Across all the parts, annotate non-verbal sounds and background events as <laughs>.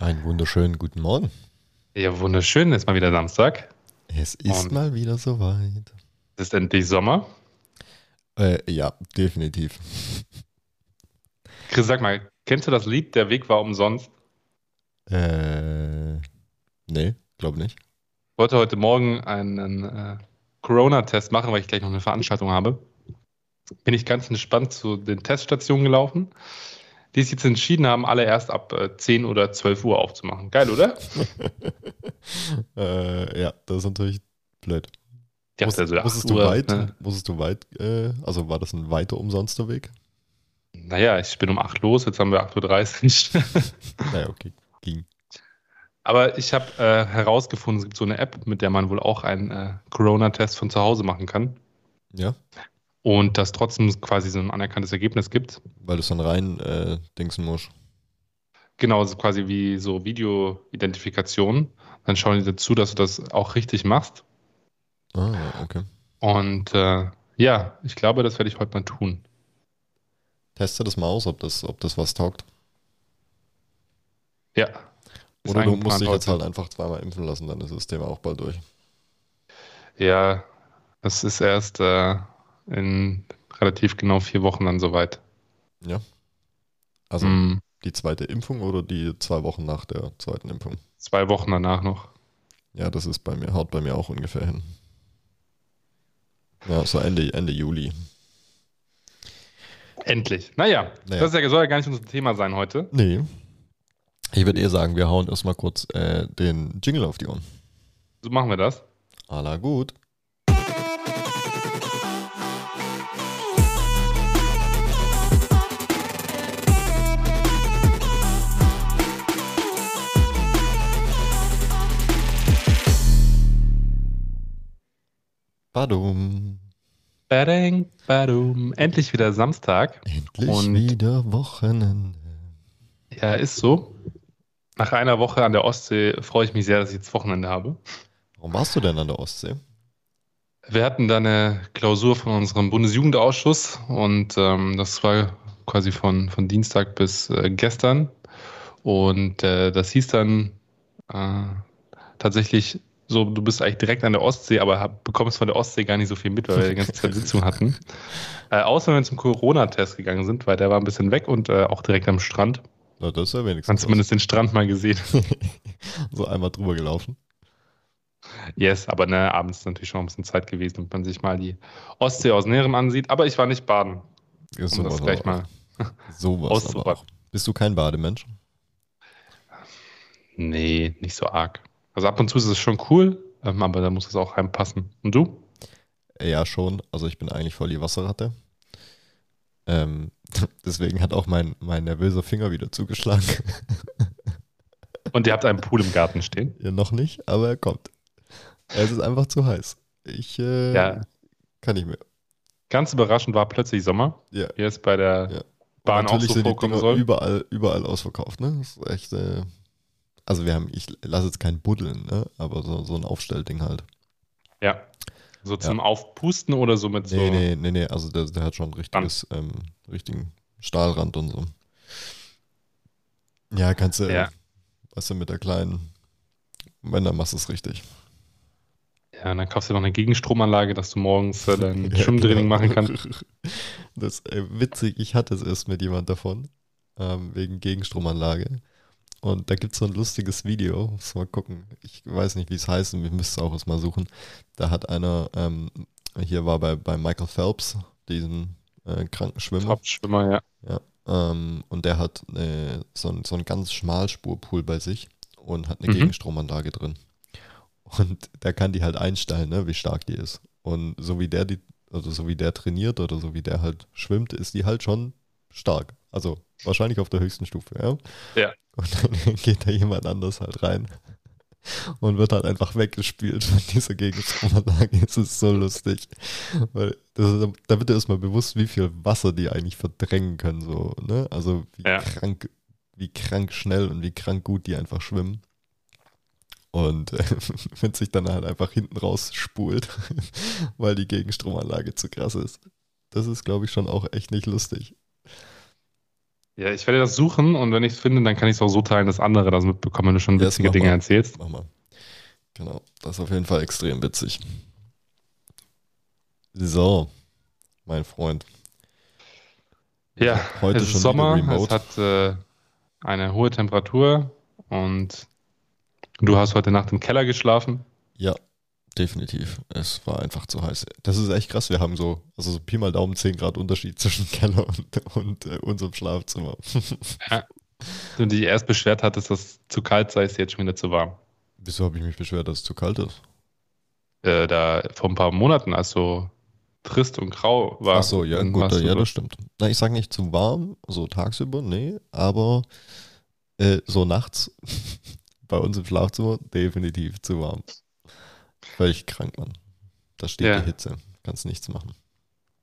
Einen wunderschönen guten Morgen. Ja, wunderschön. Ist mal wieder Samstag. Es ist Und- mal wieder soweit. Es ist endlich Sommer. Äh, ja, definitiv. Chris, sag mal, kennst du das Lied Der Weg war umsonst? Äh, nee, glaube nicht. Ich wollte heute Morgen einen äh, Corona-Test machen, weil ich gleich noch eine Veranstaltung habe. Bin ich ganz entspannt zu den Teststationen gelaufen, die sich jetzt entschieden haben, alle erst ab äh, 10 oder 12 Uhr aufzumachen. Geil, oder? <laughs> äh, ja, das ist natürlich blöd. Ja, Musst- also musstest, 8 du Uhr, weit, ne? musstest du weit, äh, also war das ein weiter umsonster Weg? Naja, ich bin um 8 los, jetzt haben wir 8.30 Uhr. <laughs> Naja, okay, ging. Aber ich habe äh, herausgefunden, es gibt so eine App, mit der man wohl auch einen äh, Corona-Test von zu Hause machen kann. Ja, Und das trotzdem quasi so ein anerkanntes Ergebnis gibt. weil du es dann rein äh, dingsen musst. Genau, so quasi wie so Video-Identifikation. Dann schauen die dazu, dass du das auch richtig machst. Ah, okay. Und äh, ja, ich glaube, das werde ich heute mal tun. Teste das mal aus, ob das, ob das was taugt. Ja. Oder du musst dich jetzt halt einfach zweimal impfen lassen, dann ist das Thema auch bald durch. Ja, das ist erst äh, in relativ genau vier Wochen dann soweit. Ja. Also Mm, die zweite Impfung oder die zwei Wochen nach der zweiten Impfung? zwei Wochen danach noch. Ja, das ist bei mir, haut bei mir auch ungefähr hin. Ja, so Ende, Ende Juli. Endlich. Naja, Naja. das ist ja, soll ja gar nicht unser Thema sein heute. Nee. Ich würde eher sagen, wir hauen erstmal kurz äh, den Jingle auf die Ohren. So machen wir das. Alla gut. Badum. Badang, badum. Endlich wieder Samstag. Endlich Und- wieder Wochenende. Ja, ist so. Nach einer Woche an der Ostsee freue ich mich sehr, dass ich jetzt Wochenende habe. Warum warst du denn an der Ostsee? Wir hatten da eine Klausur von unserem Bundesjugendausschuss und ähm, das war quasi von, von Dienstag bis äh, gestern. Und äh, das hieß dann äh, tatsächlich so, du bist eigentlich direkt an der Ostsee, aber hab, bekommst von der Ostsee gar nicht so viel mit, weil wir die ganze Zeit Sitzung hatten. <laughs> Äh, außer wenn wir zum Corona-Test gegangen sind, weil der war ein bisschen weg und äh, auch direkt am Strand. Na, das ist ja wenigstens. zumindest den Strand mal gesehen. <laughs> so einmal drüber gelaufen. Yes, aber ne, abends ist natürlich schon ein bisschen Zeit gewesen, damit man sich mal die Ostsee aus Näherem ansieht. Aber ich war nicht baden, Ist um das gleich mal. <laughs> Sowas. Bist du kein Bademensch? Nee, nicht so arg. Also ab und zu ist es schon cool, ähm, aber da muss es auch reinpassen. Und du? Ja, schon. Also ich bin eigentlich voll die Wasserratte. Ähm, <laughs> deswegen hat auch mein, mein nervöser Finger wieder zugeschlagen. <laughs> Und ihr habt einen Pool im Garten stehen? ja, noch nicht, aber er kommt. Es ist einfach zu heiß. Ich äh, Ja. kann nicht mehr. Ganz überraschend war plötzlich Sommer. Ja. Hier ist bei der Ja. Bahn auch so vorkommen soll. überall, überall ausverkauft, ne? Das ist echt, äh, also wir haben, ich lasse jetzt kein Buddeln, ne? Aber so, so ein Aufstellding halt. Ja. So zum Aufpusten oder so mit so. Nee, nee, nee, nee, also der, der hat schon richtiges, ähm, richtigen Stahlrand und so. Ja, kannst du, Ja. weißt du, mit der kleinen, wenn, dann machst du es richtig. Ja, und dann kaufst du noch eine Gegenstromanlage, dass du morgens äh, dein <laughs> Ja, Schwimmtraining genau. machen kannst. Das ist äh, witzig, ich hatte es erst mit jemand davon, ähm, wegen Gegenstromanlage. Und da gibt es so ein lustiges Video, muss mal gucken. Ich weiß nicht, wie es heißt, und wir müssen es auch erstmal suchen. Da hat einer, ähm, hier war bei, bei Michael Phelps, diesen äh, kranken Schwimmer. Top-Schwimmer, ja. Ja, ähm, und der hat äh, so, ein, so einen ganz Schmalspurpool bei sich und hat eine Mhm. Gegenstromanlage drin. Und da kann die halt einstellen, ne, wie stark die ist. Und so wie der die, also so wie der trainiert oder so wie der halt schwimmt, ist die halt schon stark. Also wahrscheinlich auf der höchsten Stufe, ja. Ja. Und dann <laughs> geht da jemand anders halt rein und wird halt einfach weggespielt von dieser Gegenstromanlage. <laughs> Es ist so lustig. Weil das, da wird dir erstmal bewusst, wie viel Wasser die eigentlich verdrängen können. So, ne? Also wie Ja. krank, wie krank schnell und wie krank gut die einfach schwimmen. Und äh, <laughs> wenn sich dann halt einfach hinten raus spult, weil die Gegenstromanlage zu krass ist. Das ist, glaube ich, schon auch echt nicht lustig. Ja, ich werde das suchen und wenn ich es finde, dann kann ich es auch so teilen, dass andere das mitbekommen, wenn du schon witzige Dinge mal. erzählst. Mach mal. Genau, das ist auf jeden Fall extrem witzig. So, mein Freund. Ja, heute es ist Sommer, es hat äh, eine hohe Temperatur und du hast heute Nacht im Keller geschlafen. Ja, definitiv. Es war einfach zu heiß. Das ist echt krass. Wir haben so, also so Pi mal Daumen 10 Grad Unterschied zwischen <laughs> Keller und, und äh, unserem Schlafzimmer. ja. Du dich erst beschwert hattest, dass es zu kalt sei, ist jetzt schon wieder zu warm. Wieso habe ich mich beschwert, dass es zu kalt ist? Äh, da vor ein paar Monaten, als so trist und grau war. Ach so, ja, gut, ja, das stimmt. Na, ich sage nicht zu warm, so tagsüber, nee, aber äh, so nachts <laughs> bei uns im Schlafzimmer definitiv zu warm. Völlig krank, Mann. Da steht ja. die Hitze. Kannst nichts machen.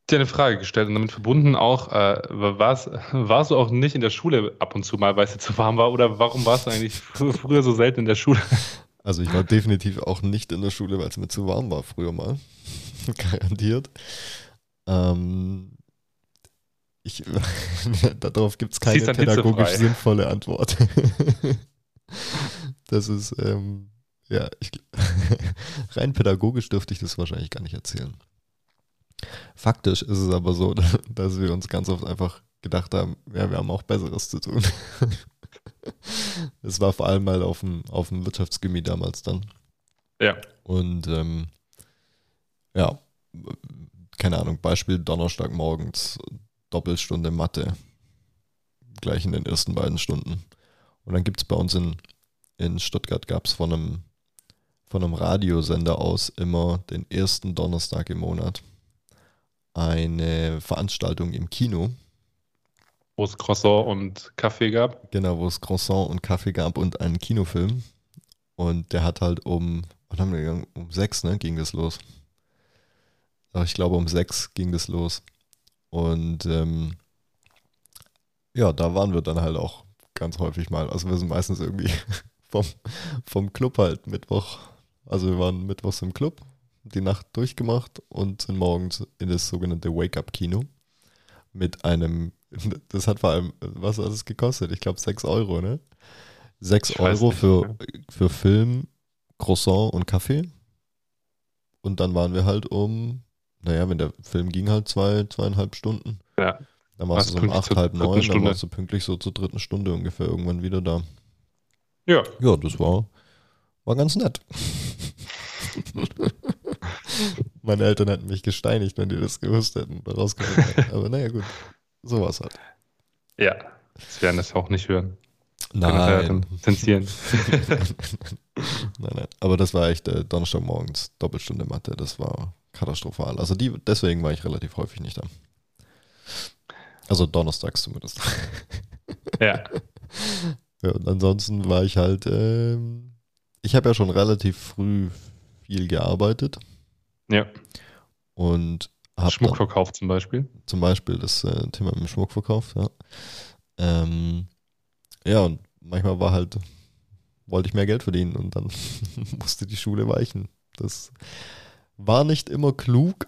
Ich habe eine Frage gestellt und damit verbunden auch, äh, warst, <laughs> warst du auch nicht in der Schule ab und zu mal, weil es zu warm war? Oder warum warst du eigentlich früher so selten in der Schule? <laughs> Also ich war definitiv auch nicht in der Schule, weil es mir zu warm war früher mal. <laughs> Garantiert. Ähm, ich, darauf gibt es keine pädagogisch sinnvolle Antwort. das ist, ähm, ja, ich, <laughs> rein pädagogisch dürfte ich das wahrscheinlich gar nicht erzählen. Faktisch ist es aber so, <laughs> dass wir uns ganz oft einfach gedacht haben, ja, wir haben auch Besseres zu tun. <laughs> Es war vor allem mal auf dem, auf dem Wirtschaftsgymnasium damals dann. Ja. Und ähm, ja, keine Ahnung, Beispiel Donnerstagmorgens, Doppelstunde Mathe, gleich in den ersten beiden Stunden. Und dann gibt es bei uns in, in Stuttgart, gab es von einem von einem Radiosender aus immer den ersten Donnerstag im Monat eine Veranstaltung im Kino. Wo es Croissant und Kaffee gab. Genau, wo es Croissant und Kaffee gab und einen Kinofilm. Und der hat halt um, wann haben wir gegangen? Um sechs, ne, ging das los. Aber ich glaube, um sechs ging das los. Und ähm, ja, da waren wir dann halt auch ganz häufig mal. Also wir sind meistens irgendwie <laughs> vom, vom Club halt Mittwoch also wir waren mittwochs im Club, die Nacht durchgemacht und sind morgens in das sogenannte Wake-up-Kino mit einem, <laughs> das hat vor allem, was hat es gekostet? Ich glaube 6 Euro, ne? 6 Euro nicht, für, ja. für Film, Croissant und Kaffee. Und dann waren wir halt um, naja, wenn der Film ging halt zwei, zweieinhalb Stunden. Ja. Dann warst du so um acht, halb neun, dann warst du pünktlich so zur dritten Stunde ungefähr irgendwann wieder da. Ja. Ja, das war, war ganz nett. <laughs> Meine Eltern hätten mich gesteinigt, wenn die das gewusst hätten oder rausgefunden hätten. <laughs> Aber naja, gut. So war es halt. Ja, sie werden das auch nicht hören. Nein. Zensieren. <laughs> nein, nein. Aber das war echt äh, Donnerstagmorgens, Doppelstunde Mathe. Das war katastrophal. Also die, deswegen war ich relativ häufig nicht da. Also donnerstags zumindest. ja. Ja, und ansonsten war ich halt, ähm, ich habe ja schon relativ früh viel gearbeitet. Ja. Und Schmuckverkauf zum Beispiel. Zum Beispiel das äh, Thema mit dem Schmuckverkauf, ja. Ähm, ja, und manchmal war halt, wollte ich mehr Geld verdienen und dann <laughs> musste die Schule weichen. Das war nicht immer klug,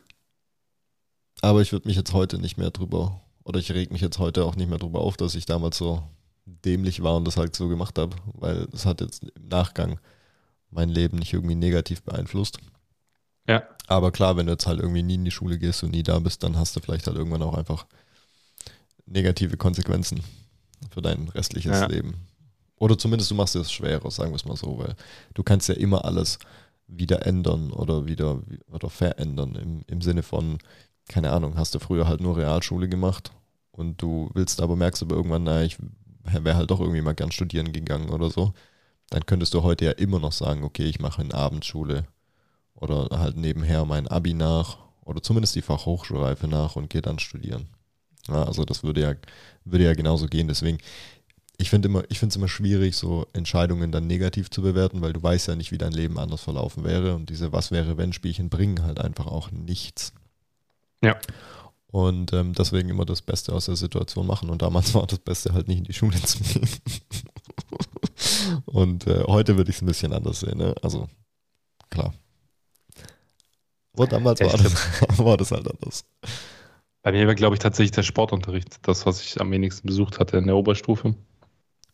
aber ich würde mich jetzt heute nicht mehr drüber, oder ich reg mich jetzt heute auch nicht mehr drüber auf, dass ich damals so dämlich war und das halt so gemacht habe, weil es hat jetzt im Nachgang mein Leben nicht irgendwie negativ beeinflusst. Ja. Aber klar, wenn du jetzt halt irgendwie nie in die Schule gehst und nie da bist, dann hast du vielleicht halt irgendwann auch einfach negative Konsequenzen für dein restliches ja. Leben. Oder zumindest du machst es schwerer, sagen wir es mal so, weil du kannst ja immer alles wieder ändern oder wieder oder verändern im, im Sinne von, keine Ahnung, hast du früher halt nur Realschule gemacht und du willst aber merkst aber irgendwann, naja, ich wäre halt doch irgendwie mal gern studieren gegangen oder so dann könntest du heute ja immer noch sagen, okay, ich mache eine Abendschule oder halt nebenher mein Abi nach oder zumindest die Fachhochschulreife nach und gehe dann studieren. Ja, also das würde ja, würde ja genauso gehen. Deswegen, ich finde immer, ich finde es immer schwierig, so Entscheidungen dann negativ zu bewerten, weil du weißt ja nicht, wie dein Leben anders verlaufen wäre. Und diese Was wäre, wenn Spielchen bringen halt einfach auch nichts. Ja. Und ähm, deswegen immer das Beste aus der Situation machen. Und damals <laughs> war das Beste halt nicht in die Schule zu gehen. Und äh, heute würde ich es ein bisschen anders sehen. Ne? Also, klar. Und damals war das, <laughs> war das halt anders. Bei mir war, glaube ich, tatsächlich der Sportunterricht, das, was ich am wenigsten besucht hatte in der Oberstufe.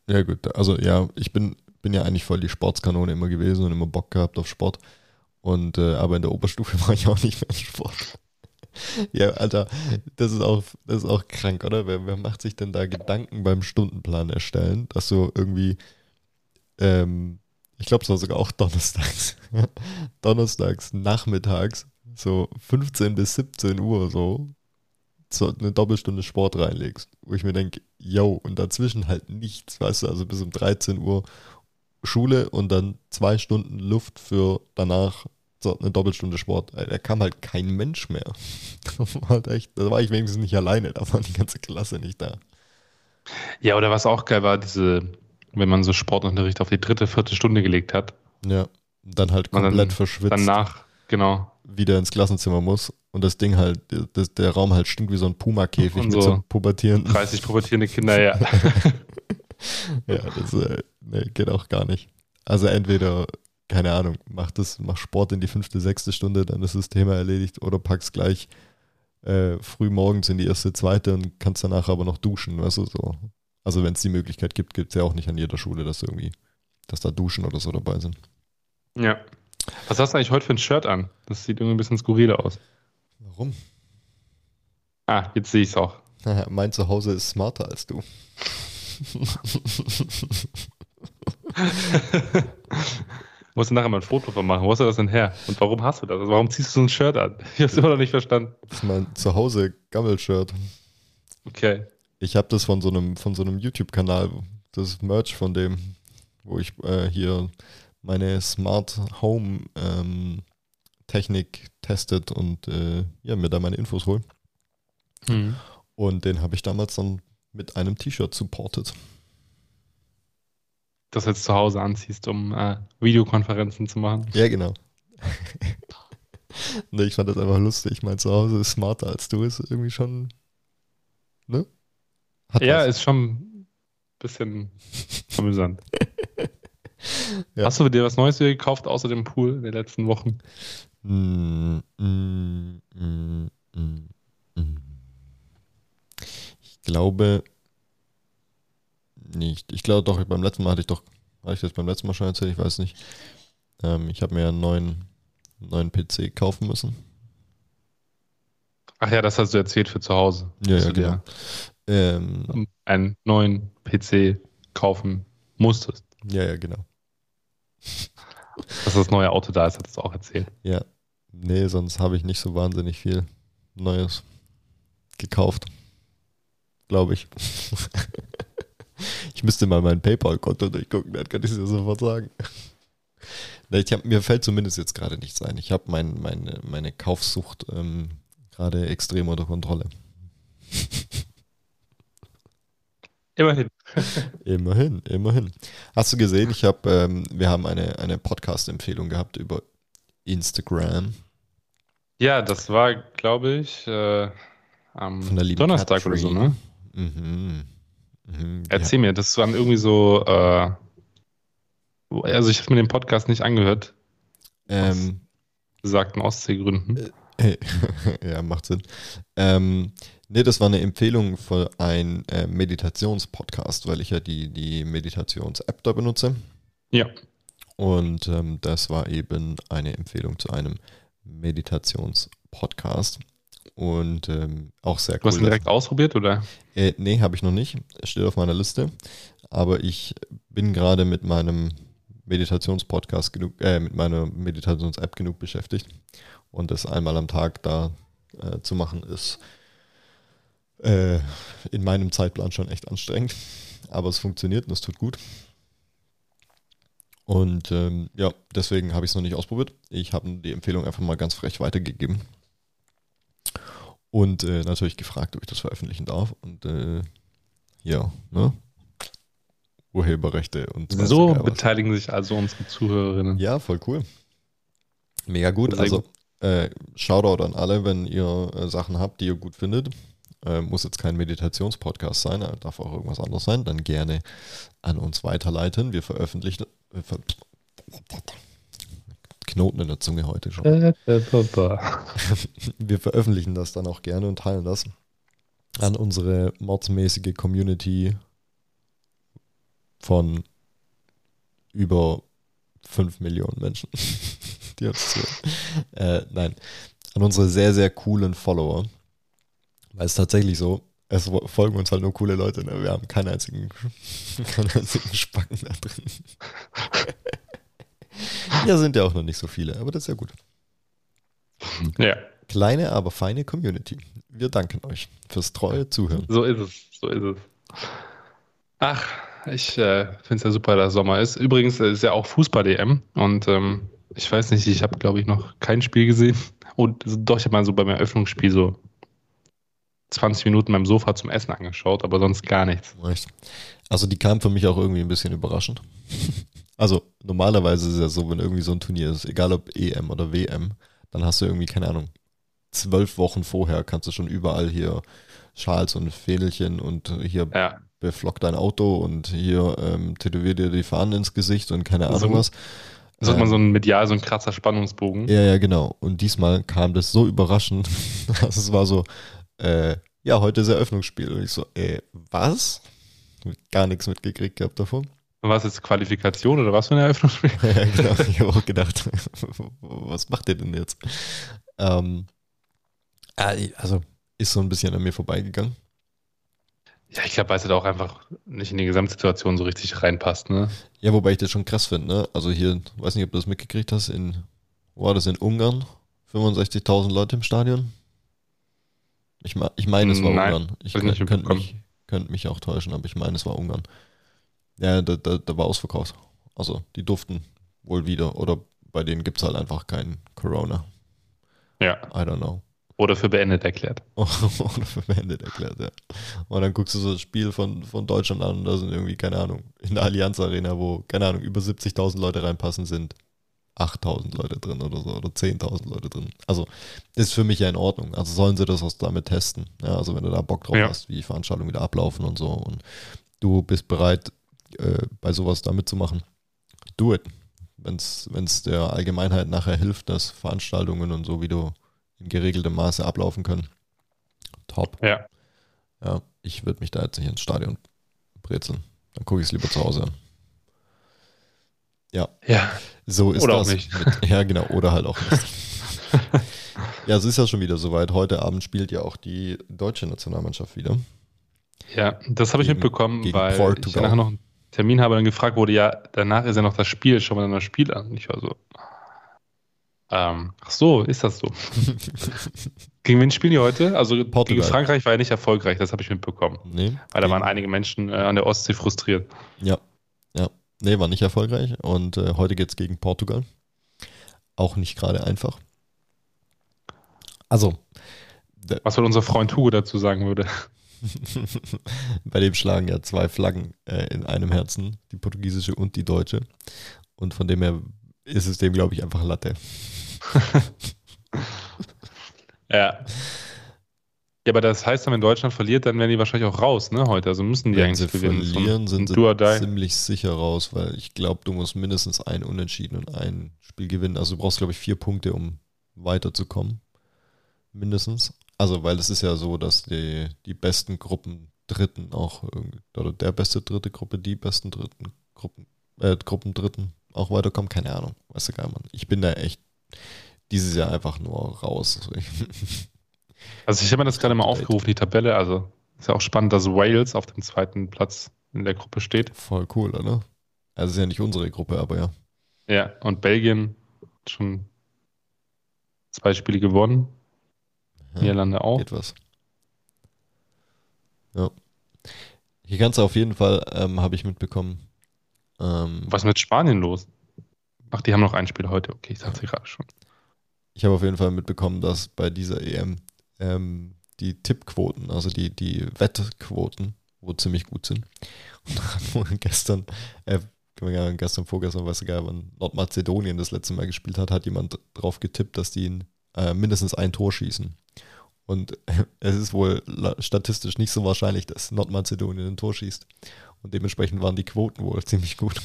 Ja, gut. Also, ja, ich bin, bin ja eigentlich voll die Sportskanone immer gewesen und immer Bock gehabt auf Sport. Und, äh, aber in der Oberstufe <laughs> war ich auch nicht mehr in Sport. ja, Alter, das ist auch, das ist auch krank, oder? Wer, wer macht sich denn da Gedanken beim Stundenplan erstellen, dass du irgendwie, ähm, ich glaube, es war sogar auch donnerstags, <laughs> donnerstags, nachmittags, so 15 bis 17 Uhr so, so eine Doppelstunde Sport reinlegst, wo ich mir denke, yo, und dazwischen halt nichts, weißt du, also bis um 13 Uhr Schule und dann zwei Stunden Luft für danach so eine Doppelstunde Sport. Da kam halt kein Mensch mehr. <laughs> Das war halt da war ich wenigstens nicht alleine, da war die ganze Klasse nicht da. Ja, oder was auch geil war, diese, wenn man so Sportunterricht auf die dritte, vierte Stunde gelegt hat. Ja, dann halt komplett dann, verschwitzt. Danach, genau. Wieder ins Klassenzimmer muss und das Ding halt, das, der Raum halt stinkt wie so ein Puma-Käfig mit so, so pubertierenden. 30 pubertierende Kinder, <laughs> ja. <laughs> ja, das äh, nee, geht auch gar nicht. Also entweder keine Ahnung, mach das, mach Sport in die fünfte, sechste Stunde, dann ist das Thema erledigt oder pack's gleich äh, früh morgens in die erste, zweite und kannst danach aber noch duschen, weißt du, so. Also wenn es die Möglichkeit gibt, gibt es ja auch nicht an jeder Schule, dass irgendwie, dass da Duschen oder so dabei sind. Ja. Was hast du eigentlich heute für ein Shirt an? Das sieht irgendwie ein bisschen skurril aus. Warum? Ah, jetzt sehe ich es auch. <laughs> mein Zuhause ist smarter als du. <laughs> Musst du nachher mal ein Foto von machen. Wo hast du das denn her? Und warum hast du das? Also warum ziehst du so ein Shirt an? Ich hab's immer noch nicht verstanden. Das ist mein Zuhause Gammel-Shirt. Okay. Ich habe das von so einem, von so einem YouTube-Kanal. Das Merch von dem, wo ich äh, hier meine Smart Home ähm, Technik testet und äh, ja, mir da meine Infos hole. Mhm. Und den habe ich damals dann mit einem T-Shirt supportet das jetzt zu Hause anziehst, um äh, Videokonferenzen zu machen. Ja, genau. <laughs> ne, ich fand das einfach lustig. Mein Zuhause ist smarter als du, ist irgendwie schon. Ne? Hat ja, was. ist schon ein bisschen <laughs> amüsant. ja. Hast du dir was Neues gekauft außer dem Pool in den letzten Wochen? Mm, mm, mm, mm, mm. ich glaube, nicht. Ich glaube doch, beim letzten Mal hatte ich doch, hatte ich das beim letzten Mal schon erzählt, ich weiß nicht. Ähm, ich habe mir einen neuen, neuen PC kaufen müssen. Ach ja, das hast du erzählt für zu Hause. Ja, ja, genau. Ähm, einen neuen PC kaufen musstest. Ja, ja, genau. Dass das neue Auto da ist, hat es auch erzählt. Ja. Nee, sonst habe ich nicht so wahnsinnig viel Neues gekauft. Glaube ich. <laughs> Ich müsste mal mein PayPal-Konto durchgucken, dann kann ich es dir sofort sagen. Ich hab, mir fällt zumindest jetzt gerade nichts ein. Ich habe mein, meine, meine Kaufsucht ähm, gerade extrem unter Kontrolle. Immerhin. <laughs> immerhin, immerhin. Hast du gesehen, ich habe, ähm, wir haben eine, eine Podcast-Empfehlung gehabt über Instagram. Ja, das war, glaube ich, äh, am Donnerstag oder so, ne? Mhm. Mhm, Erzähl ja. mir, das waren irgendwie so, äh, also ich habe mir den Podcast nicht angehört. Ähm, besagten Ostseegründen. Äh, <laughs> ja, macht Sinn. Ähm, nee, das war eine Empfehlung für ein äh, Meditationspodcast, weil ich ja die, die Meditations-App da benutze. Ja. Und ähm, das war eben eine Empfehlung zu einem Meditationspodcast. Und ähm, auch sehr cool. Du hast ihn direkt ausprobiert, oder? Äh, nee, habe ich noch nicht. Steht auf meiner Liste. Aber ich bin gerade mit meinem Meditationspodcast genug, äh, mit meiner Meditations-App genug beschäftigt. Und das einmal am Tag da äh, zu machen, ist äh, in meinem Zeitplan schon echt anstrengend. <laughs> Aber es funktioniert und es tut gut. Und ähm, ja, deswegen habe ich es noch nicht ausprobiert. Ich habe die Empfehlung einfach mal ganz frech weitergegeben. Und äh, natürlich gefragt, ob ich das veröffentlichen darf. Und äh, ja, ne? Urheberrechte und so beteiligen sich also unsere Zuhörerinnen. Ja, voll cool. Mega gut. also gut. Äh, Shoutout an alle, wenn ihr äh, Sachen habt, die ihr gut findet. Äh, muss jetzt kein Meditationspodcast sein, äh, darf auch irgendwas anderes sein, dann gerne an uns weiterleiten. Wir veröffentlichen. Äh, ver Knoten in der Zunge heute schon. Äh, äh, <laughs> Wir veröffentlichen das dann auch gerne und teilen das. an unsere mordsmäßige Community von über 5 Millionen Menschen. <laughs> Die uns äh, nein, an unsere sehr, sehr coolen Follower. Weil es tatsächlich so, es folgen uns halt nur coole Leute, ne? wir haben keinen einzigen, <laughs> keinen einzigen Spacken da drin. <laughs> ja, sind ja auch noch nicht so viele, aber das ist ja gut. Ja. Kleine, aber feine Community. Wir danken euch fürs treue Zuhören. So ist es, so ist es. Ach, ich äh, finde es ja super, dass Sommer ist. Übrigens ist ja auch Fußball-DM und ähm, ich weiß nicht, ich habe, glaube ich, noch kein Spiel gesehen. Und doch, ich habe mal so beim Eröffnungsspiel so 20 Minuten beim Sofa zum Essen angeschaut, aber sonst gar nichts. Also die kam für mich auch irgendwie ein bisschen überraschend. <laughs> Also normalerweise ist es ja so, wenn irgendwie so ein Turnier ist, egal ob EM oder WM, dann hast du irgendwie, keine Ahnung, zwölf Wochen vorher kannst du schon überall hier Schals und Fädelchen und hier ja. beflock dein Auto und hier ähm, tätowier dir die Fahnen ins Gesicht und keine Ahnung so, was. Das hat man so ein medial, so ein krasser Spannungsbogen. Ja, ja, genau. Und diesmal kam das so überraschend, <laughs> dass es war so, äh, ja, heute ist Eröffnungsspiel. Und ich so, äh, was? Gar nichts mitgekriegt gehabt davon. War es jetzt Qualifikation oder was für ein Eröffnungsspiel? <laughs> ja, <laughs> genau. Ich habe auch gedacht, <laughs> was macht ihr denn jetzt? Ähm, also, ist so ein bisschen an mir vorbeigegangen. Ja, ich glaube, weil es halt auch einfach nicht in die Gesamtsituation so richtig reinpasst, ne? Ja, wobei ich das schon krass finde, ne? Also hier, weiß nicht, ob du das mitgekriegt hast, in, wo war das in Ungarn? 65.000 Leute im Stadion? Ich, ich meine, es war Nein, Ungarn. Ich könnte könnt mich, könnt mich auch täuschen, aber ich meine, es war Ungarn. Ja, da, da, da war ausverkauft. Also, die durften wohl wieder. Oder bei denen gibt es halt einfach kein Corona. Ja. I don't know. Oder für beendet erklärt. <laughs> Oder für beendet erklärt, ja. Und dann guckst du so das Spiel von, von Deutschland an und da sind irgendwie, keine Ahnung, in der Allianz Arena, wo, keine Ahnung, über 70.000 Leute reinpassen, sind 8.000 Leute drin oder so oder 10.000 Leute drin. Also das ist für mich ja in Ordnung. Also sollen sie das auch damit testen. Ja, also wenn du da Bock drauf ja. hast, wie Veranstaltungen wieder ablaufen und so und du bist bereit, äh, bei sowas da mitzumachen, do it. Wenn es der Allgemeinheit nachher hilft, dass Veranstaltungen und so wieder in geregeltem Maße ablaufen können. Top. Ja. Ja, ich würde mich da jetzt nicht ins Stadion brezeln. Dann gucke ich es lieber zu Hause an. Ja. Ja. So ist oder das. Auch nicht. <laughs> Ja, genau, oder halt auch nicht. <laughs> ja, es ist ja schon wieder soweit. Heute Abend spielt ja auch die deutsche Nationalmannschaft wieder. Ja, das habe ich mitbekommen, weil Portugal. ich nachher noch einen Termin habe und gefragt wurde, ja, danach ist ja noch das Spiel, schau mal dann das Spiel an. Ich war so, ähm, ach so, ist das so. <laughs> gegen wen spielen die heute? Also Portugal. gegen Frankreich war ja nicht erfolgreich, das habe ich mitbekommen. Nee, weil da waren einige Menschen äh, an der Ostsee frustriert. Ja. Nee, war nicht erfolgreich. Und äh, heute geht es gegen Portugal. Auch nicht gerade einfach. Also. Was wohl unser Freund Hugo dazu sagen würde. <laughs> Bei dem schlagen ja zwei Flaggen äh, in einem Herzen, die portugiesische und die deutsche. Und von dem her ist es dem, glaube ich, einfach Latte. <laughs> ja. Ja, aber das heißt, wenn Deutschland verliert, dann werden die wahrscheinlich auch raus, ne, heute. Also müssen die wenn eigentlich sie gewinnen. verlieren, sind sie ziemlich sicher raus, weil ich glaube, du musst mindestens ein Unentschieden und ein Spiel gewinnen. Also du brauchst, glaube ich, vier Punkte, um weiterzukommen. Mindestens. Also, weil es ist ja so, dass die, die besten Gruppen Dritten auch, oder der beste dritte Gruppe, die besten dritten Gruppen, äh, Gruppen Dritten auch weiterkommen. Keine Ahnung. Weißt du gar nicht. Ich bin da echt dieses Jahr einfach nur raus. <laughs> Also ich habe mir das gerade mal aufgerufen, die Tabelle. Also ist ja auch spannend, dass Wales auf dem zweiten Platz in der Gruppe steht. Voll cool, oder? Also ist ja nicht unsere Gruppe, aber ja. Ja, und Belgien schon zwei Spiele gewonnen. Ja, Niederlande auch. Geht was. Ja. Hier kannst du auf jeden Fall, ähm, habe ich mitbekommen. Ähm, was ist mit Spanien los? Ach, die haben noch ein Spiel heute. Okay, ich sag's ja. gerade schon. Ich habe auf jeden Fall mitbekommen, dass bei dieser EM ähm, die Tippquoten, also die, die Wettquoten, wo ziemlich gut sind. Und da hat wohl gestern, äh, gestern, vorgestern, weiß ich gar nicht, wann Nordmazedonien das letzte Mal gespielt hat, hat jemand drauf getippt, dass die äh, mindestens ein Tor schießen. Und <laughs> es ist wohl statistisch nicht so wahrscheinlich, dass Nordmazedonien ein Tor schießt. Und dementsprechend waren die Quoten wohl <laughs> ziemlich gut.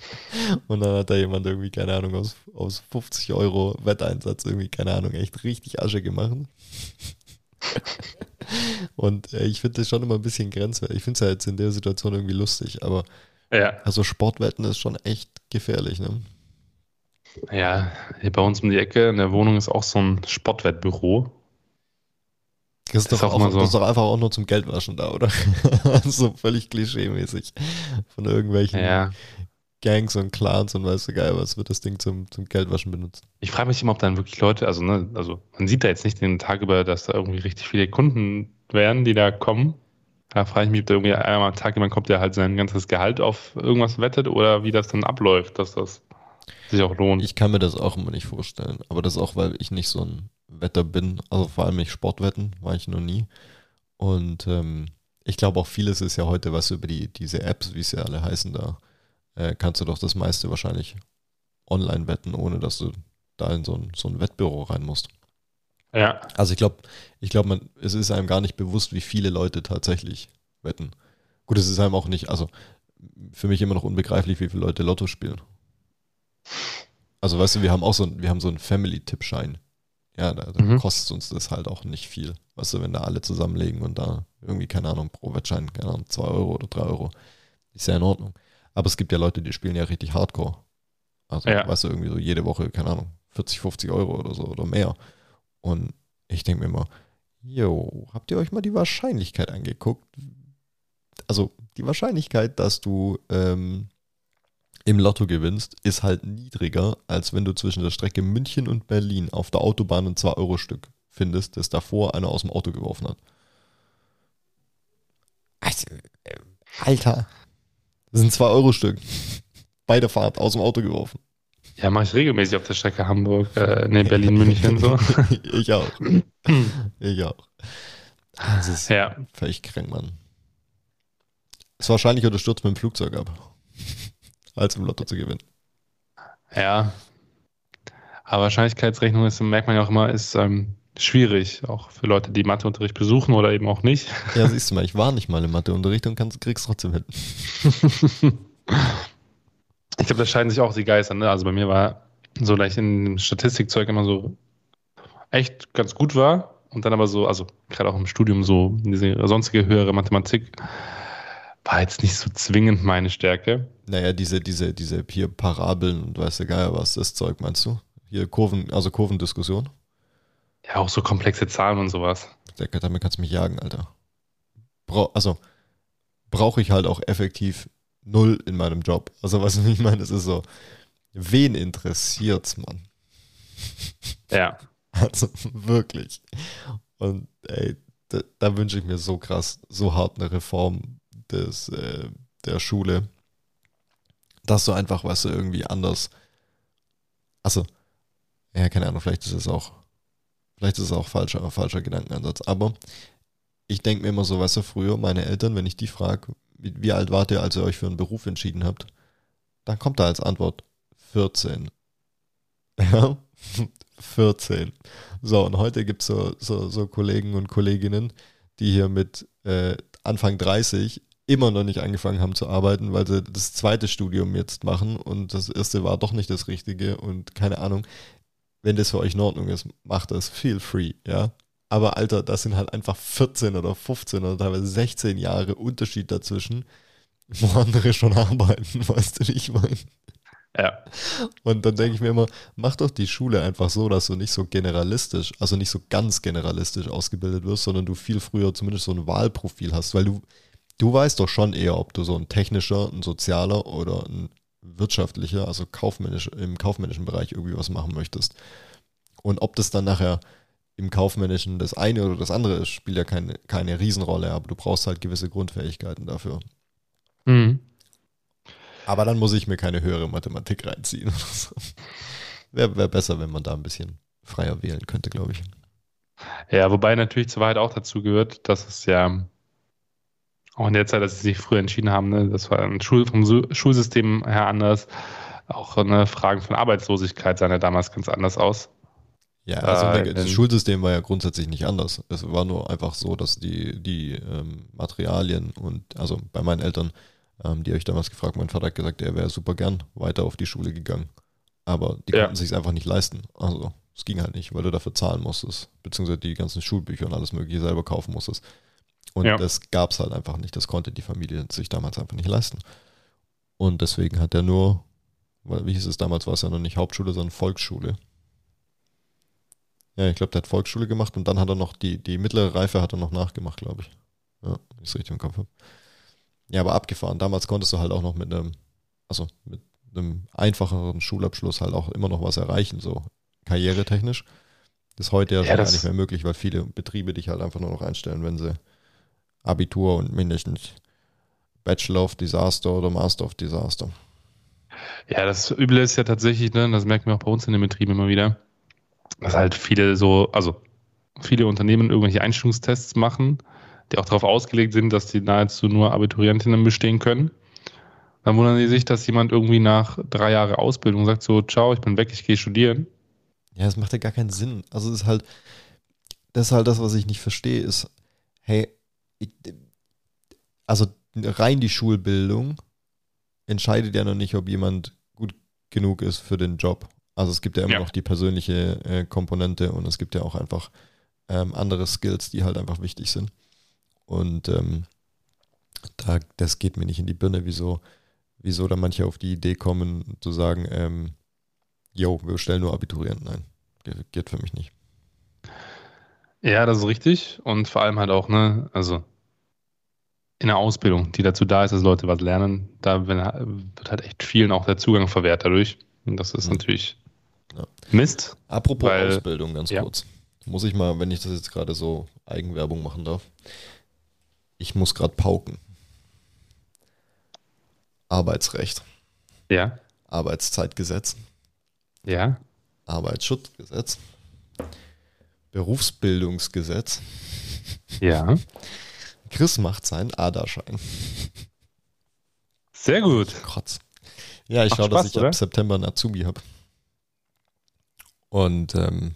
<laughs> Und dann hat da jemand irgendwie, keine Ahnung, aus, aus 50 Euro Wetteinsatz irgendwie, keine Ahnung, echt richtig Asche gemacht. <laughs> Und äh, ich finde das schon immer ein bisschen grenzwertig. Ich finde es ja jetzt in der Situation irgendwie lustig, aber Ja. also Sportwetten ist schon echt gefährlich, ne? Ja, hier bei uns um die Ecke in der Wohnung ist auch so ein Sportwettbüro. Das ist, Ist doch auch auch, so. ist doch einfach auch nur zum Geldwaschen da, oder? <laughs> so völlig klischee-mäßig. Von irgendwelchen Ja. Gangs und Clans und weißt du geil, was wird das Ding zum, zum Geldwaschen benutzt. Ich frage mich immer, ob dann wirklich Leute, also, ne, also man sieht da jetzt nicht den Tag über, dass da irgendwie richtig viele Kunden wären, die da kommen. Da frage ich mich, ob da irgendwie einmal am Tag jemand kommt, der halt sein ganzes Gehalt auf irgendwas wettet oder wie das dann abläuft, dass das sich auch lohnt. Ich kann mir das auch immer nicht vorstellen. Aber das auch, weil ich nicht so ein Wetter bin. Also vor allem nicht Sportwetten, war ich noch nie. Und ähm, ich glaube auch vieles ist ja heute, was über die, diese Apps, wie sie alle heißen, da äh, kannst du doch das meiste wahrscheinlich online wetten, ohne dass du da in so ein, so ein Wettbüro rein musst. ja, Also ich glaube, ich glaube, man, es ist einem gar nicht bewusst, wie viele Leute tatsächlich wetten. Gut, es ist einem auch nicht, also für mich immer noch unbegreiflich, wie viele Leute Lotto spielen. Also weißt du, wir haben auch so, ein- wir haben so einen Family-Tippschein. Ja, da, da Mhm. kostet uns das halt auch nicht viel. Weißt du, wenn da alle zusammenlegen und da irgendwie, keine Ahnung, pro Wettschein, keine Ahnung, 2 Euro oder 3 Euro, ist ja in Ordnung. Aber es gibt ja Leute, die spielen ja richtig Hardcore. Also, Ja. weißt du, irgendwie so jede Woche, keine Ahnung, 40, 50 Euro oder so oder mehr. Und ich denke mir immer, jo, habt ihr euch mal die Wahrscheinlichkeit angeguckt? Also die Wahrscheinlichkeit, dass du ähm, im Lotto gewinnst, ist halt niedriger, als wenn du zwischen der Strecke München und Berlin auf der Autobahn ein 2-Euro-Stück findest, das davor einer aus dem Auto geworfen hat. Also, äh, Alter. Das sind 2-Euro-Stück. Bei der Fahrt aus dem Auto geworfen. ja, mache ich regelmäßig auf der Strecke Hamburg, äh, nee, Berlin, München so. <laughs> ich auch. Ich auch. Das ist Ja, völlig krank, Mann. Ist wahrscheinlicher, du stürzt mit dem Flugzeug ab, als im Lotto zu gewinnen. ja. Aber Wahrscheinlichkeitsrechnung ist, merkt man ja auch immer, ist ähm, schwierig, auch für Leute, die Matheunterricht besuchen oder eben auch nicht. Ja, siehst du mal, ich war nicht mal im Matheunterricht und kannst, kriegst trotzdem hin. <laughs> Ich glaube, da scheiden sich auch die Geister. Ne? Also bei mir war so, dass ich in dem Statistikzeug immer so echt ganz gut war und dann aber so, also gerade auch im Studium so diese sonstige höhere Mathematik war jetzt nicht so zwingend meine Stärke. Naja, diese, diese, diese hier Parabeln und weiß der Geier was, das Zeug meinst du? Hier Kurven, also Kurvendiskussion. Ja, auch so komplexe Zahlen und sowas. Damit kannst du mich jagen, Alter. Brau, also, brauche ich halt auch effektiv null in meinem Job. Also, was <laughs> ich meine, es ist so, wen interessiert's, Mann? <laughs> Ja. Also wirklich. Und ey, da, da wünsche ich mir so krass, so hart eine Reform des, äh, der Schule, dass du einfach, weißt du, irgendwie anders. Also, ja, keine Ahnung, vielleicht ist es auch, vielleicht ist es auch falscher, falscher Gedankenansatz. Aber ich denke mir immer so, weißt du, früher, meine Eltern, wenn ich die frage, wie, wie alt wart ihr, als ihr euch für einen Beruf entschieden habt, dann kommt da als Antwort 14. <laughs> Ja, 14. So, und heute gibt es so, so, so Kollegen und Kolleginnen, die hier mit äh, Anfang 30 immer noch nicht angefangen haben zu arbeiten, weil sie das zweite Studium jetzt machen und das erste war doch nicht das Richtige und keine Ahnung. Wenn das für euch in Ordnung ist, macht das feel free, ja. Aber Alter, das sind halt einfach 14 oder 15 oder teilweise 16 Jahre Unterschied dazwischen, wo andere schon <laughs> arbeiten, weißt du, wie ich meine? Ja. Und dann denke ich mir immer, mach doch die Schule einfach so, dass du nicht so generalistisch, also nicht so ganz generalistisch ausgebildet wirst, sondern du viel früher zumindest so ein Wahlprofil hast, weil du, du weißt doch schon eher, ob du so ein technischer, ein sozialer oder ein wirtschaftlicher, also kaufmännisch, im kaufmännischen Bereich irgendwie was machen möchtest. Und ob das dann nachher im kaufmännischen das eine oder das andere ist, spielt ja keine, keine Riesenrolle, aber du brauchst halt gewisse Grundfähigkeiten dafür. Mhm. Aber dann muss ich mir keine höhere Mathematik reinziehen. Wäre wär besser, wenn man da ein bisschen freier wählen könnte, glaube ich. Ja, wobei natürlich zur Wahrheit auch dazu gehört, dass es ja auch in der Zeit, dass sie sich früher entschieden haben, ne, das war ein Schul vom Su- Schulsystem her anders. Auch ne, Fragen von Arbeitslosigkeit sahen ja damals ganz anders aus. Ja, also Äh, das Schulsystem war ja grundsätzlich nicht anders. Es war nur einfach so, dass die, die ähm, Materialien und, also bei meinen Eltern, ähm, die habe ich damals gefragt, mein Vater hat gesagt, er wäre super gern weiter auf die Schule gegangen. Aber die Ja. konnten sich einfach nicht leisten. Also Es ging halt nicht, weil du dafür zahlen musstest, beziehungsweise die ganzen Schulbücher und alles Mögliche selber kaufen musstest. Und ja. das gab es halt einfach nicht. Das konnte die Familie sich damals einfach nicht leisten. Und deswegen hat er nur, weil wie hieß es damals, war es ja noch nicht Hauptschule, sondern Volksschule. Ja, ich glaube, der hat Volksschule gemacht und dann hat er noch die, die mittlere Reife hat er noch nachgemacht, glaube ich. Ja, wenn ich es richtig im Kopf habe. Ja, aber abgefahren. Damals konntest du halt auch noch mit einem, also mit einem einfacheren Schulabschluss halt auch immer noch was erreichen, so karrieretechnisch. Das ist heute ja, ja schon gar nicht mehr möglich, weil viele Betriebe dich halt einfach nur noch einstellen, wenn sie Abitur und mindestens Bachelor of Disaster oder Master of Disaster. Ja, das Üble ist ja tatsächlich, ne, das merken wir auch bei uns in den Betrieben immer wieder, dass halt viele so, also viele Unternehmen irgendwelche Einstellungstests machen, die auch darauf ausgelegt sind, dass die nahezu nur Abiturientinnen bestehen können. Dann wundern die sich, dass jemand irgendwie nach drei Jahren Ausbildung sagt so, ciao, ich bin weg, ich gehe studieren. Ja, das macht ja gar keinen Sinn. Also es ist halt, das ist halt das, was ich nicht verstehe, ist, hey, also rein die Schulbildung entscheidet ja noch nicht, ob jemand gut genug ist für den Job. Also es gibt ja immer ja. noch die persönliche äh, Komponente und es gibt ja auch einfach ähm, andere Skills, die halt einfach wichtig sind. Und ähm, da, das geht mir nicht in die Birne, wieso, wieso da manche auf die Idee kommen, zu sagen, ähm, yo, wir stellen nur Abiturienten ein. Geht, geht für mich nicht. Ja, das ist richtig. Und vor allem halt auch, ne, also in der Ausbildung, die dazu da ist, dass Leute was lernen, da wird halt echt vielen auch der Zugang verwehrt dadurch. Und das ist mhm. natürlich ja. Mist. Apropos weil, Ausbildung, ganz ja. kurz. Muss ich mal, wenn ich das jetzt gerade so Eigenwerbung machen darf. Ich muss gerade pauken. Arbeitsrecht. Ja. Arbeitszeitgesetz. Ja. Arbeitsschutzgesetz. Berufsbildungsgesetz. Ja. Chris macht seinen Aderschein. Sehr gut. Kotz. Ja, ich schaue, dass ich oder? ab September einen Azubi habe. Und ähm,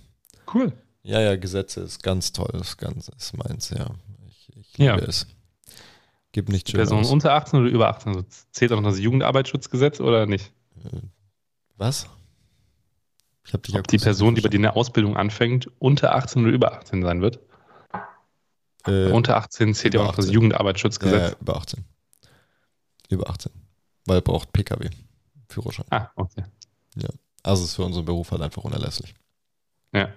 cool. Ja, ja, Gesetze ist ganz toll. Das Ganze ist meins, ja. Ich, ich liebe ja. es. Gibt nicht schön. Personen unter 18 oder über 18? Also zählt auch noch das Jugendarbeitsschutzgesetz oder nicht? Äh, was? Ich habe dich Ob die Person, die bei dir eine Ausbildung anfängt, unter 18 oder über 18 sein wird? Äh, unter 18 zählt ja auch noch das Jugendarbeitsschutzgesetz. Ja, über 18. Über 18. Weil er braucht PKW. Führerschein. Ah, okay. Ja. Also ist für unseren Beruf halt einfach unerlässlich. Ja.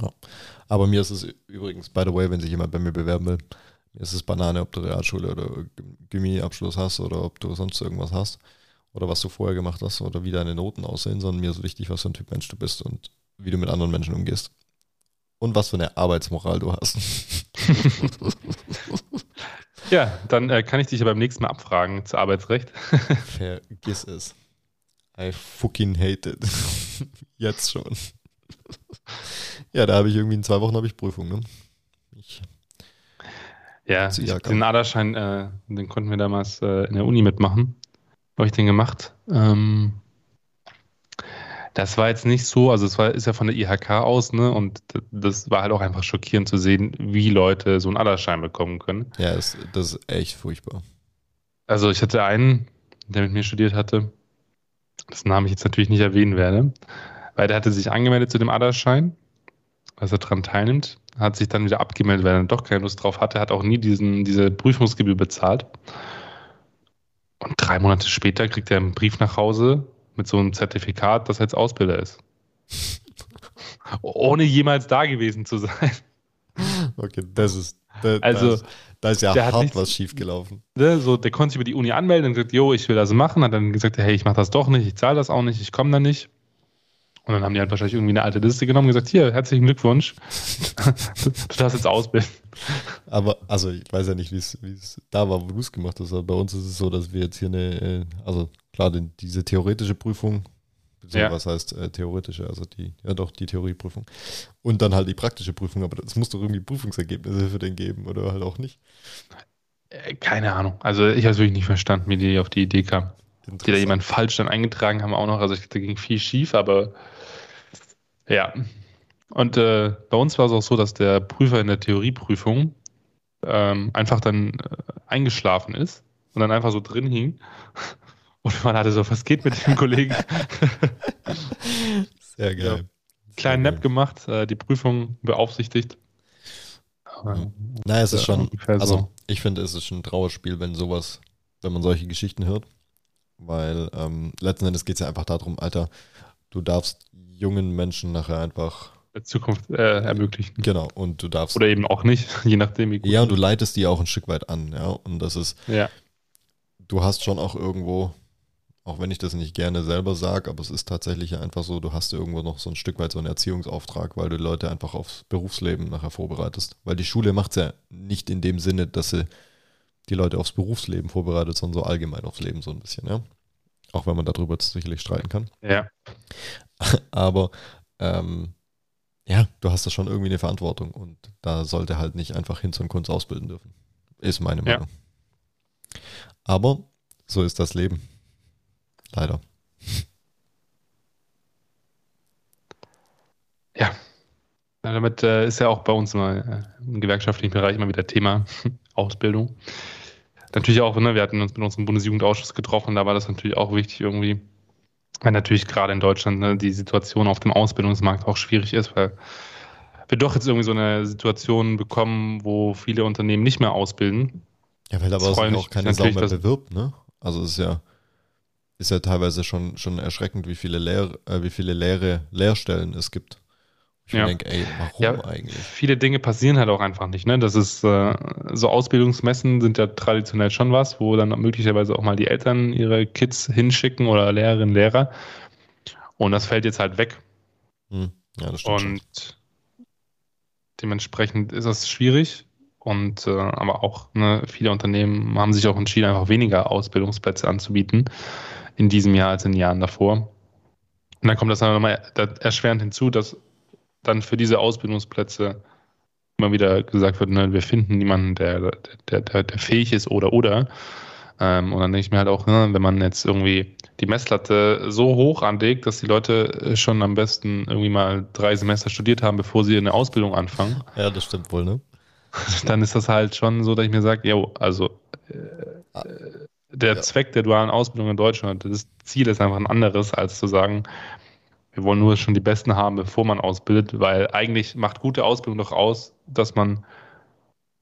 ja. Aber mir ist es übrigens, by the way, wenn sich jemand bei mir bewerben will, mir ist es Banane, ob du Realschule oder Gimmi-Abschluss hast oder ob du sonst irgendwas hast oder was du vorher gemacht hast oder wie deine Noten aussehen, sondern mir ist wichtig, was für ein Typ Mensch du bist und wie du mit anderen Menschen umgehst. Und was für eine Arbeitsmoral du hast. <laughs> ja, dann äh, kann ich dich ja beim nächsten Mal abfragen zu Arbeitsrecht. <laughs> Vergiss es. I fucking hate it. <laughs> Jetzt schon. ja, da habe ich irgendwie in zwei Wochen habe ich Prüfung, ne? Ich ja, ich, den Aderschein, äh, den konnten wir damals äh, in der Uni mitmachen. Habe ich den gemacht. Ähm, das war jetzt nicht so, also es war, ist ja von der IHK aus, ne? Und das war halt auch einfach schockierend zu sehen, wie Leute so einen Aderschein bekommen können. Ja, das, das ist echt furchtbar. Also ich hatte einen, der mit mir studiert hatte, dessen Namen ich jetzt natürlich nicht erwähnen werde, weil der hatte sich angemeldet zu dem Aderschein, dass er daran teilnimmt, hat sich dann wieder abgemeldet, weil er dann doch keine Lust drauf hatte, hat auch nie diesen, diese Prüfungsgebühr bezahlt. Und drei Monate später kriegt er einen Brief nach Hause, mit so einem Zertifikat, dass er jetzt Ausbilder ist. <laughs> Ohne jemals da gewesen zu sein. Okay, das ist. Das, also, da ist ja hart nichts, was schiefgelaufen. Ne, so, der konnte sich über die Uni anmelden und gesagt, jo, ich will das machen. Hat dann gesagt, hey, ich mache das doch nicht, ich zahle das auch nicht, ich komme da nicht. Und dann haben die halt wahrscheinlich irgendwie eine alte Liste genommen und gesagt, hier, herzlichen Glückwunsch, <laughs> du darfst jetzt ausbilden. Aber, also ich weiß ja nicht, wie es da war, wo du es gemacht hast, aber bei uns ist es so, dass wir jetzt hier eine, äh, also klar, denn diese theoretische Prüfung, ja. was heißt äh, theoretische, also die, ja doch, die Theorieprüfung. Und dann halt die praktische Prüfung, aber es muss doch irgendwie Prüfungsergebnisse für den geben oder halt auch nicht. Äh, keine Ahnung. Also ich habe es wirklich nicht verstanden, wie die auf die Idee kam. Die da jemand falsch dann eingetragen haben auch noch. Also ich, da ging viel schief, aber ja. Und äh, bei uns war es auch so, dass der Prüfer in der Theorieprüfung ähm, einfach dann äh, eingeschlafen ist und dann einfach so drin hing <laughs> und man hatte so, was geht mit dem Kollegen? <laughs> Sehr geil. kleinen Nap gemacht, äh, die Prüfung beaufsichtigt. Ja. Naja, es ist schon, also ich finde, es ist schon ein Trauerspiel, wenn sowas, wenn man solche Geschichten hört. Weil ähm, letzten Endes geht es ja einfach darum, Alter, du darfst jungen Menschen nachher einfach Zukunft äh, ermöglichen. Genau, und du darfst. Oder eben auch nicht, <laughs> je nachdem, wie gut. Ja, und du leitest die auch ein Stück weit an, ja. Und das ist. Ja. Du hast schon auch irgendwo, auch wenn ich das nicht gerne selber sage, aber es ist tatsächlich einfach so, du hast irgendwo noch so ein Stück weit so einen Erziehungsauftrag, weil du Leute einfach aufs Berufsleben nachher vorbereitest. Weil die Schule macht es ja nicht in dem Sinne, dass sie die Leute aufs Berufsleben vorbereitet, sondern so allgemein aufs Leben so ein bisschen, ja. Auch wenn man darüber sicherlich streiten kann. Ja. <laughs> Aber ähm, ja, du hast da schon irgendwie eine Verantwortung und da sollte halt nicht einfach hin und Kunst ausbilden dürfen. Ist meine Meinung. Ja. Aber so ist das Leben. Leider. Ja. Damit äh, ist ja auch bei uns immer, äh, im gewerkschaftlichen Bereich immer wieder Thema Ausbildung. Natürlich auch, ne, wir hatten uns mit unserem Bundesjugendausschuss getroffen, da war das natürlich auch wichtig irgendwie, weil natürlich gerade in Deutschland ne, die Situation auf dem Ausbildungsmarkt auch schwierig ist, weil wir doch jetzt irgendwie so eine Situation bekommen, wo viele Unternehmen nicht mehr ausbilden. Ja, weil aber auch keine Sau mehr bewirbt, ne? Also es ist ja, ist ja teilweise schon, schon erschreckend, wie viele, Lehr, äh, wie viele leere Lehrstellen es gibt. Ich ja. denke, ey, warum ja, eigentlich? Viele Dinge passieren halt auch einfach nicht. Ne? Das ist äh, so Ausbildungsmessen sind ja traditionell schon was, wo dann möglicherweise auch mal die Eltern ihre Kids hinschicken oder Lehrerinnen, Lehrer. Und das fällt jetzt halt weg. Hm. Ja, das stimmt. Und schon. dementsprechend ist das schwierig. Und äh, aber auch ne, viele Unternehmen haben sich auch entschieden, einfach weniger Ausbildungsplätze anzubieten in diesem Jahr als in den Jahren davor. Und dann kommt das dann nochmal erschwerend hinzu, dass dann für diese Ausbildungsplätze immer wieder gesagt wird, ne, wir finden niemanden, der, der, der, der fähig ist oder oder. Ähm, und dann denke ich mir halt auch, ne, wenn man jetzt irgendwie die Messlatte so hoch anlegt, dass die Leute schon am besten irgendwie mal drei Semester studiert haben, bevor sie eine Ausbildung anfangen. Ja, das stimmt wohl, ne? <laughs> Dann ist das halt schon so, dass ich mir sage, jo, also äh, ah. der ja. Zweck der dualen Ausbildung in Deutschland, das Ziel ist einfach ein anderes, als zu sagen, wir wollen nur schon die Besten haben, bevor man ausbildet, weil eigentlich macht gute Ausbildung doch aus, dass man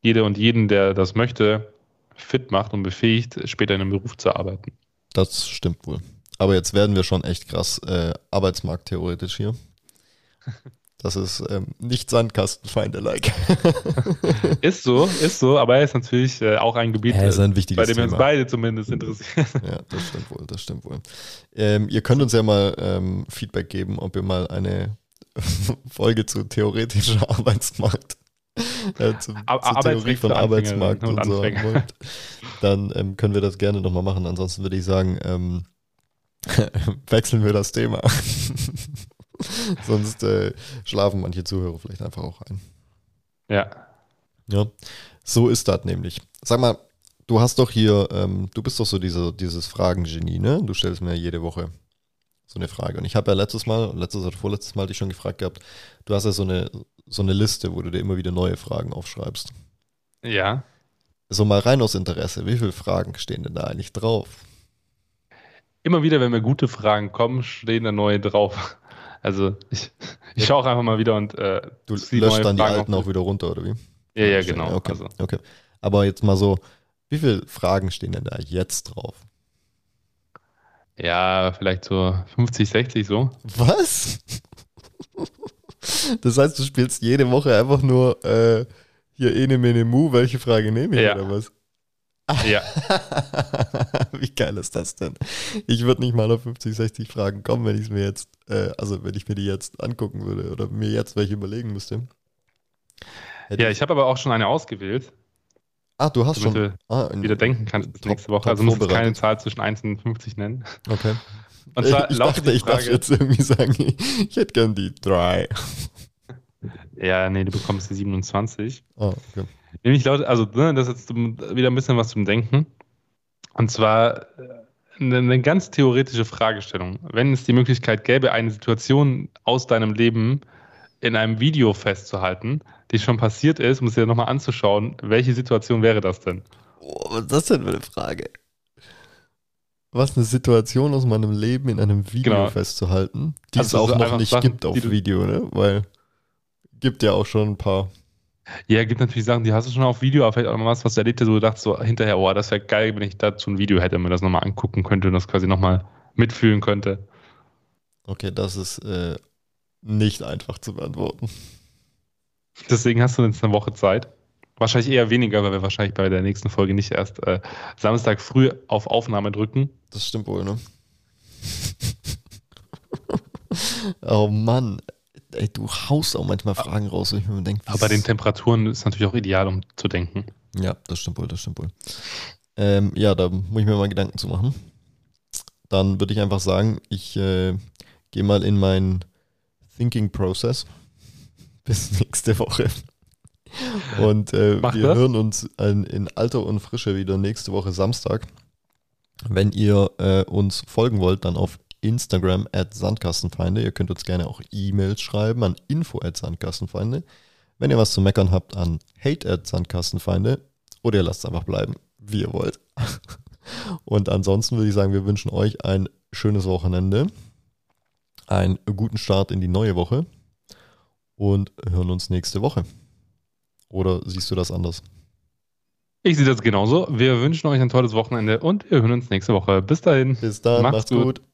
jede und jeden, der das möchte, fit macht und befähigt, später in einem Beruf zu arbeiten. Das stimmt wohl. Aber jetzt werden wir schon echt krass äh, arbeitsmarkttheoretisch hier. Das ist ähm, nicht Sandkastenfeinde-like. <laughs> ist so, ist so, aber er ist natürlich äh, auch ein Gebiet, ja, ein bei dem wir uns beide zumindest interessieren. Ja, das stimmt wohl, das stimmt wohl. Ähm, ihr könnt uns ja mal ähm, Feedback geben, ob ihr mal eine <laughs> Folge zu theoretischer Arbeitsmarkt, äh, zu, zur Theorie von Arbeitsmarkt und, und so wollt. Dann ähm, können wir das gerne nochmal machen. Ansonsten würde ich sagen, ähm, <laughs> wechseln wir das Thema. <laughs> Sonst äh, schlafen manche Zuhörer vielleicht einfach auch ein. Ja. Ja, so ist das nämlich. Sag mal, du hast doch hier, ähm, du bist doch so diese, dieses Fragengenie, ne? Du stellst mir jede Woche so eine Frage. Und ich habe ja letztes Mal, letztes oder vorletztes Mal dich schon gefragt gehabt, du hast ja so eine, so eine Liste, wo du dir immer wieder neue Fragen aufschreibst. Ja. So mal rein aus Interesse, wie viele Fragen stehen denn da eigentlich drauf? Immer wieder, wenn mir gute Fragen kommen, stehen da neue drauf. Also ich, <laughs> ich schaue auch einfach mal wieder und äh, du löscht dann die alten auch wieder runter, oder wie? Ja, ja, genau. Okay, also. okay. Aber jetzt mal so, wie viele Fragen stehen denn da jetzt drauf? Ja, vielleicht so 50, 60 so. Was? Das heißt, du spielst jede Woche einfach nur äh, hier Ene Mene Mu, welche Frage nehme ich ja. oder was? Ja. <laughs> Wie geil ist das denn? Ich würde nicht mal auf 50, 60 Fragen kommen, wenn ich es mir jetzt, äh, also wenn ich mir die jetzt angucken würde oder mir jetzt welche überlegen müsste. Hätte ja, ich habe aber auch schon eine ausgewählt. Ah, du hast schon. Du ah, wieder denken kannst bis nächste Woche. Also musst du keine Zahl zwischen 1 und 50 nennen. Okay. <laughs> Und zwar ich dachte, ich darf jetzt irgendwie sagen, ich hätte gern die 3. <laughs> Ja, nee, du bekommst die 27. Ah, okay. Nämlich laut, also ne, das ist jetzt wieder ein bisschen was zum Denken. Und zwar eine, äh, eine ganz theoretische Fragestellung. Wenn es die Möglichkeit gäbe, eine Situation aus deinem Leben in einem Video festzuhalten, die schon passiert ist, um es dir nochmal anzuschauen, welche Situation wäre das denn? Oh, was ist das denn für eine Frage? was eine Situation aus meinem Leben in einem Video Genau. festzuhalten, die Also es auch so noch nicht Sachen, gibt auf Video, ne? Weil gibt ja auch schon ein paar. Ja, gibt natürlich Sachen, die hast du schon auf Video, aber vielleicht auch noch was, was du erlebt hast, wo du dachtest so hinterher, oh, das wäre geil, wenn ich dazu ein Video hätte, mir das nochmal angucken könnte und das quasi nochmal mitfühlen könnte. Okay, das ist äh, nicht einfach zu beantworten. Deswegen hast du jetzt eine Woche Zeit. Wahrscheinlich eher weniger, weil wir wahrscheinlich bei der nächsten Folge nicht erst äh, Samstag früh auf Aufnahme drücken. Das stimmt wohl, ne? <laughs> oh Mann. Ey, du haust auch manchmal Fragen raus, wo ich mir denke, Aber bei den Temperaturen ist es natürlich auch ideal, um zu denken. Ja, das stimmt wohl, das stimmt wohl. Ähm, ja, da muss ich mir mal Gedanken zu machen. Dann würde ich einfach sagen, ich äh, gehe mal in meinen Thinking Process. <laughs> Bis nächste Woche. <laughs> Und äh, wir das. hören uns in, in alter und Frische wieder nächste Woche Samstag. Wenn ihr äh, uns folgen wollt, dann auf Instagram at Sandkastenfeinde. Ihr könnt uns gerne auch E-Mails schreiben an info at Sandkastenfeinde. Wenn ihr was zu meckern habt, an hate at Sandkastenfeinde. Oder ihr lasst es einfach bleiben, wie ihr wollt. <laughs> Und ansonsten würde ich sagen, wir wünschen euch ein schönes Wochenende, einen guten Start in die neue Woche und hören uns nächste Woche. Oder siehst du das anders? Ich sehe das genauso. Wir wünschen euch ein tolles Wochenende und wir hören uns nächste Woche. Bis dahin. Bis dann, Macht's macht's, gut. gut.